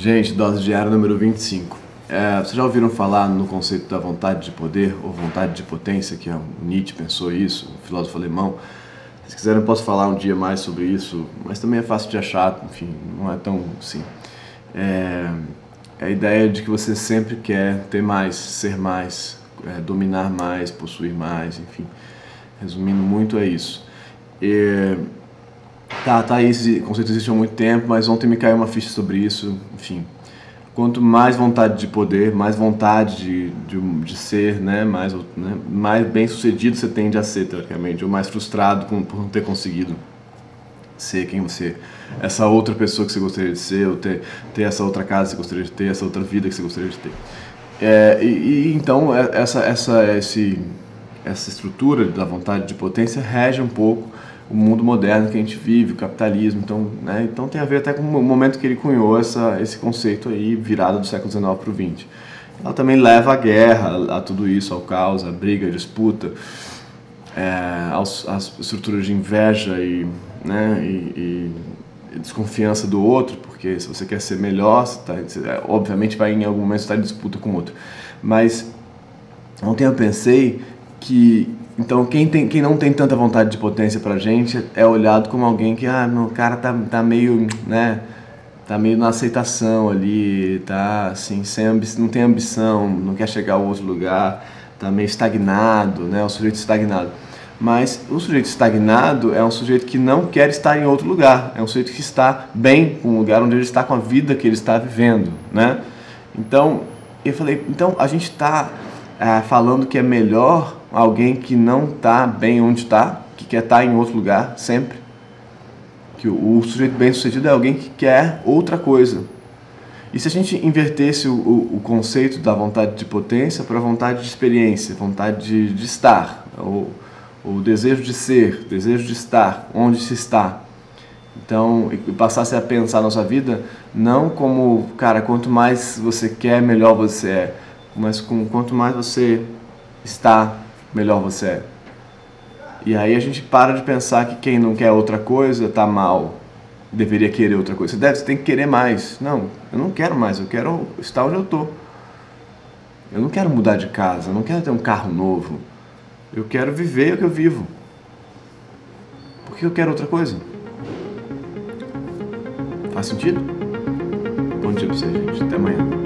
Gente, dose diária número 25. É, vocês já ouviram falar no conceito da vontade de poder ou vontade de potência, que o Nietzsche pensou isso, o filósofo alemão. Se quiserem, eu posso falar um dia mais sobre isso, mas também é fácil de achar, enfim, não é tão assim. É, é a ideia de que você sempre quer ter mais, ser mais, é, dominar mais, possuir mais, enfim. Resumindo muito, é isso. E, Tá, tá aí, esse conceito existe há muito tempo, mas ontem me caiu uma ficha sobre isso, enfim. Quanto mais vontade de poder, mais vontade de, de, de ser, né, mais, né, mais bem sucedido você tende a ser, teoricamente, ou mais frustrado por, por não ter conseguido ser quem você essa outra pessoa que você gostaria de ser, ou ter, ter essa outra casa que você gostaria de ter, essa outra vida que você gostaria de ter. É, e, e, então é, essa, essa, esse, essa estrutura da vontade de potência rege um pouco o mundo moderno que a gente vive, o capitalismo. Então, né, então tem a ver até com o momento que ele cunhou essa, esse conceito aí, virado do século XIX para o XX. Ela também leva à guerra, a tudo isso, ao caos, à briga, à disputa, é, aos, às estruturas de inveja e, né, e, e, desconfiança do outro, porque se você quer ser melhor, você tá, você, é, obviamente vai em algum momento estar em disputa com o outro. Mas ontem eu pensei que então, quem, tem, quem não tem tanta vontade de potência pra gente é olhado como alguém que, ah, o cara tá, tá meio, né, tá meio na aceitação ali, tá assim, sem não tem ambição, não quer chegar a outro lugar, tá meio estagnado, né, o sujeito estagnado. Mas o sujeito estagnado é um sujeito que não quer estar em outro lugar, é um sujeito que está bem com o lugar onde ele está, com a vida que ele está vivendo, né? Então, eu falei, então a gente está eh, falando que é melhor alguém que não está bem onde está, que quer estar tá em outro lugar sempre. Que o, o sujeito bem sucedido é alguém que quer outra coisa. E se a gente invertesse o, o, o conceito da vontade de potência para a vontade de experiência, vontade de, de estar, o, o desejo de ser, desejo de estar, onde se está. Então, e passasse a pensar na sua vida não como, cara, quanto mais você quer, melhor você é, mas com quanto mais você está, melhor você é. E aí a gente para de pensar que quem não quer outra coisa está mal, deveria querer outra coisa. Você, deve, você tem que querer mais. Não, eu não quero mais, eu quero estar onde eu estou. Eu não quero mudar de casa, eu não quero ter um carro novo. Eu quero viver o que eu vivo. Por que eu quero outra coisa? Faz sentido? Bom dia pra você, gente. Até amanhã.